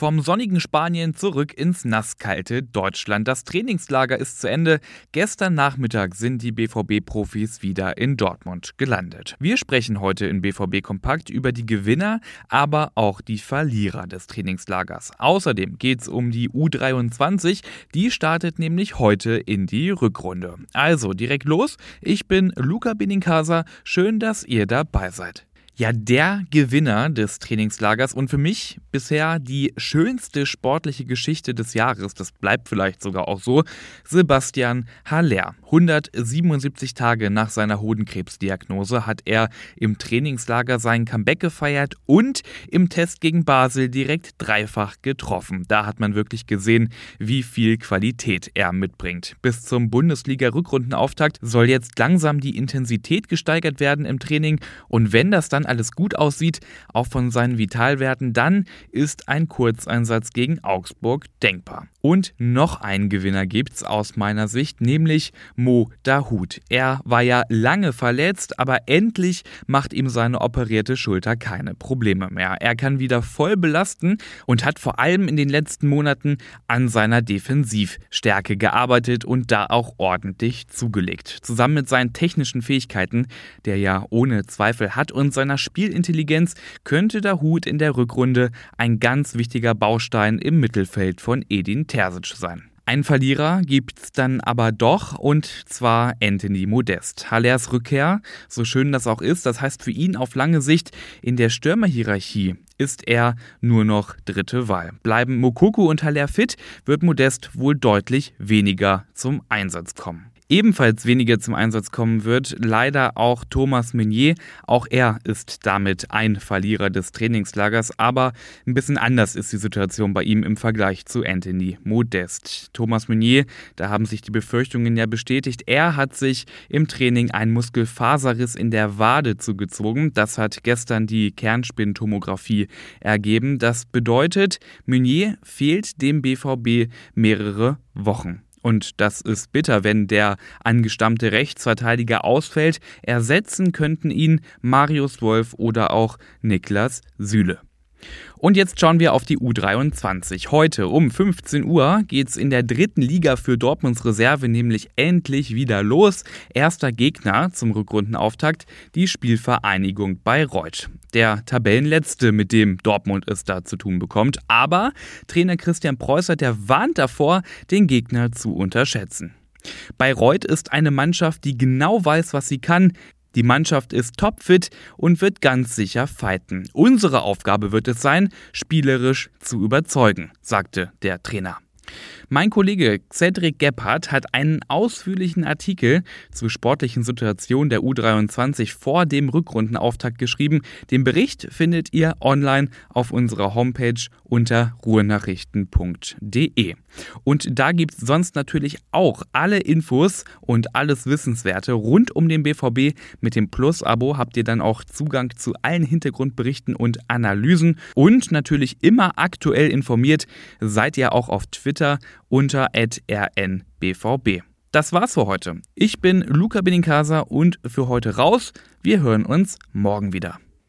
Vom sonnigen Spanien zurück ins nasskalte Deutschland. Das Trainingslager ist zu Ende. Gestern Nachmittag sind die BVB-Profis wieder in Dortmund gelandet. Wir sprechen heute in BVB Kompakt über die Gewinner, aber auch die Verlierer des Trainingslagers. Außerdem geht es um die U23. Die startet nämlich heute in die Rückrunde. Also direkt los. Ich bin Luca Benincasa. Schön, dass ihr dabei seid ja der Gewinner des Trainingslagers und für mich bisher die schönste sportliche Geschichte des Jahres, das bleibt vielleicht sogar auch so, Sebastian Haller. 177 Tage nach seiner Hodenkrebsdiagnose hat er im Trainingslager sein Comeback gefeiert und im Test gegen Basel direkt dreifach getroffen. Da hat man wirklich gesehen, wie viel Qualität er mitbringt. Bis zum Bundesliga-Rückrundenauftakt soll jetzt langsam die Intensität gesteigert werden im Training und wenn das dann alles gut aussieht, auch von seinen Vitalwerten, dann ist ein Kurzeinsatz gegen Augsburg denkbar. Und noch einen Gewinner gibt's aus meiner Sicht, nämlich Mo Dahut. Er war ja lange verletzt, aber endlich macht ihm seine operierte Schulter keine Probleme mehr. Er kann wieder voll belasten und hat vor allem in den letzten Monaten an seiner Defensivstärke gearbeitet und da auch ordentlich zugelegt. Zusammen mit seinen technischen Fähigkeiten, der ja ohne Zweifel hat, und seiner Spielintelligenz könnte der Hut in der Rückrunde ein ganz wichtiger Baustein im Mittelfeld von Edin Terzic sein. Ein Verlierer gibt's dann aber doch und zwar Anthony Modest. Hallers Rückkehr, so schön das auch ist, das heißt für ihn auf lange Sicht in der Stürmerhierarchie ist er nur noch dritte Wahl. Bleiben Mokoko und Haller fit, wird Modest wohl deutlich weniger zum Einsatz kommen ebenfalls weniger zum Einsatz kommen wird. Leider auch Thomas Meunier. Auch er ist damit ein Verlierer des Trainingslagers, aber ein bisschen anders ist die Situation bei ihm im Vergleich zu Anthony Modest. Thomas Meunier, da haben sich die Befürchtungen ja bestätigt. Er hat sich im Training ein Muskelfaserriss in der Wade zugezogen. Das hat gestern die Kernspintomographie ergeben. Das bedeutet, Meunier fehlt dem BVB mehrere Wochen. Und das ist bitter, wenn der angestammte Rechtsverteidiger ausfällt. Ersetzen könnten ihn Marius Wolf oder auch Niklas Süle. Und jetzt schauen wir auf die U23. Heute um 15 Uhr geht es in der dritten Liga für Dortmunds Reserve nämlich endlich wieder los. Erster Gegner zum Rückrundenauftakt, die Spielvereinigung Bayreuth. Der Tabellenletzte, mit dem Dortmund es da zu tun bekommt. Aber Trainer Christian Preußer, der warnt davor, den Gegner zu unterschätzen. Bayreuth ist eine Mannschaft, die genau weiß, was sie kann. Die Mannschaft ist topfit und wird ganz sicher fighten. Unsere Aufgabe wird es sein, spielerisch zu überzeugen, sagte der Trainer. Mein Kollege Cedric Gebhardt hat einen ausführlichen Artikel zur sportlichen Situation der U23 vor dem Rückrundenauftakt geschrieben. Den Bericht findet ihr online auf unserer Homepage unter ruhenachrichten.de. Und da gibt es sonst natürlich auch alle Infos und alles Wissenswerte rund um den BVB. Mit dem Plus-Abo habt ihr dann auch Zugang zu allen Hintergrundberichten und Analysen und natürlich immer aktuell informiert seid ihr auch auf Twitter unter rnbvb. Das war's für heute. Ich bin Luca Benincasa und für heute raus. Wir hören uns morgen wieder.